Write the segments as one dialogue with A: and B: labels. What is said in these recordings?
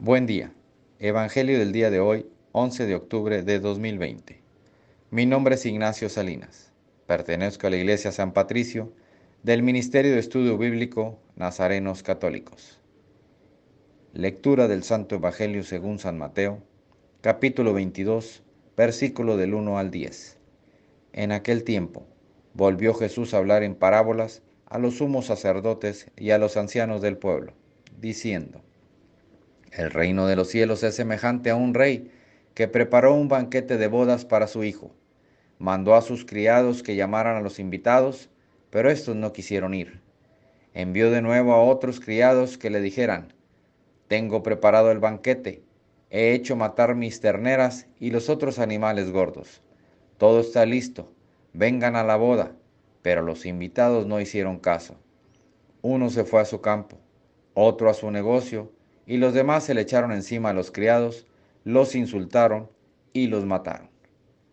A: Buen día. Evangelio del día de hoy, 11 de octubre de 2020. Mi nombre es Ignacio Salinas. Pertenezco a la Iglesia San Patricio del Ministerio de Estudio Bíblico Nazarenos Católicos. Lectura del Santo Evangelio según San Mateo, capítulo 22, versículo del 1 al 10. En aquel tiempo, volvió Jesús a hablar en parábolas a los sumos sacerdotes y a los ancianos del pueblo, diciendo, el reino de los cielos es semejante a un rey que preparó un banquete de bodas para su hijo. Mandó a sus criados que llamaran a los invitados, pero estos no quisieron ir. Envió de nuevo a otros criados que le dijeran, Tengo preparado el banquete, he hecho matar mis terneras y los otros animales gordos. Todo está listo, vengan a la boda. Pero los invitados no hicieron caso. Uno se fue a su campo, otro a su negocio, y los demás se le echaron encima a los criados, los insultaron y los mataron.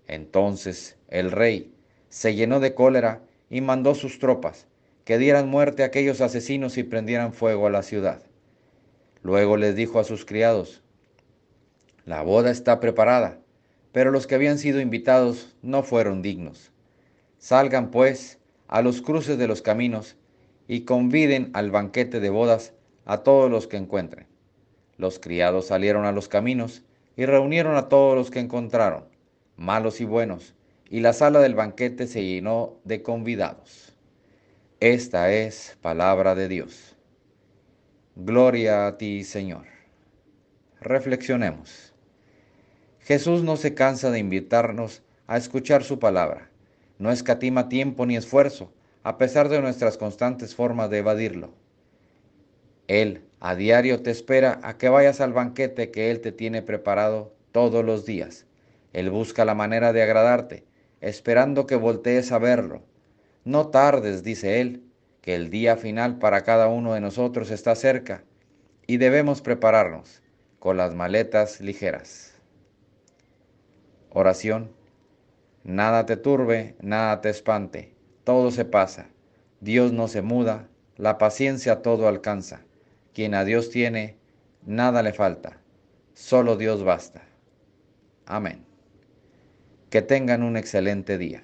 A: Entonces el rey se llenó de cólera y mandó sus tropas que dieran muerte a aquellos asesinos y prendieran fuego a la ciudad. Luego les dijo a sus criados, la boda está preparada, pero los que habían sido invitados no fueron dignos. Salgan pues a los cruces de los caminos y conviden al banquete de bodas a todos los que encuentren. Los criados salieron a los caminos y reunieron a todos los que encontraron, malos y buenos, y la sala del banquete se llenó de convidados. Esta es palabra de Dios. Gloria a ti, Señor. Reflexionemos. Jesús no se cansa de invitarnos a escuchar su palabra. No escatima tiempo ni esfuerzo, a pesar de nuestras constantes formas de evadirlo. Él a diario te espera a que vayas al banquete que Él te tiene preparado todos los días. Él busca la manera de agradarte, esperando que voltees a verlo. No tardes, dice Él, que el día final para cada uno de nosotros está cerca y debemos prepararnos con las maletas ligeras. Oración. Nada te turbe, nada te espante, todo se pasa. Dios no se muda, la paciencia todo alcanza. Quien a Dios tiene, nada le falta. Solo Dios basta. Amén. Que tengan un excelente día.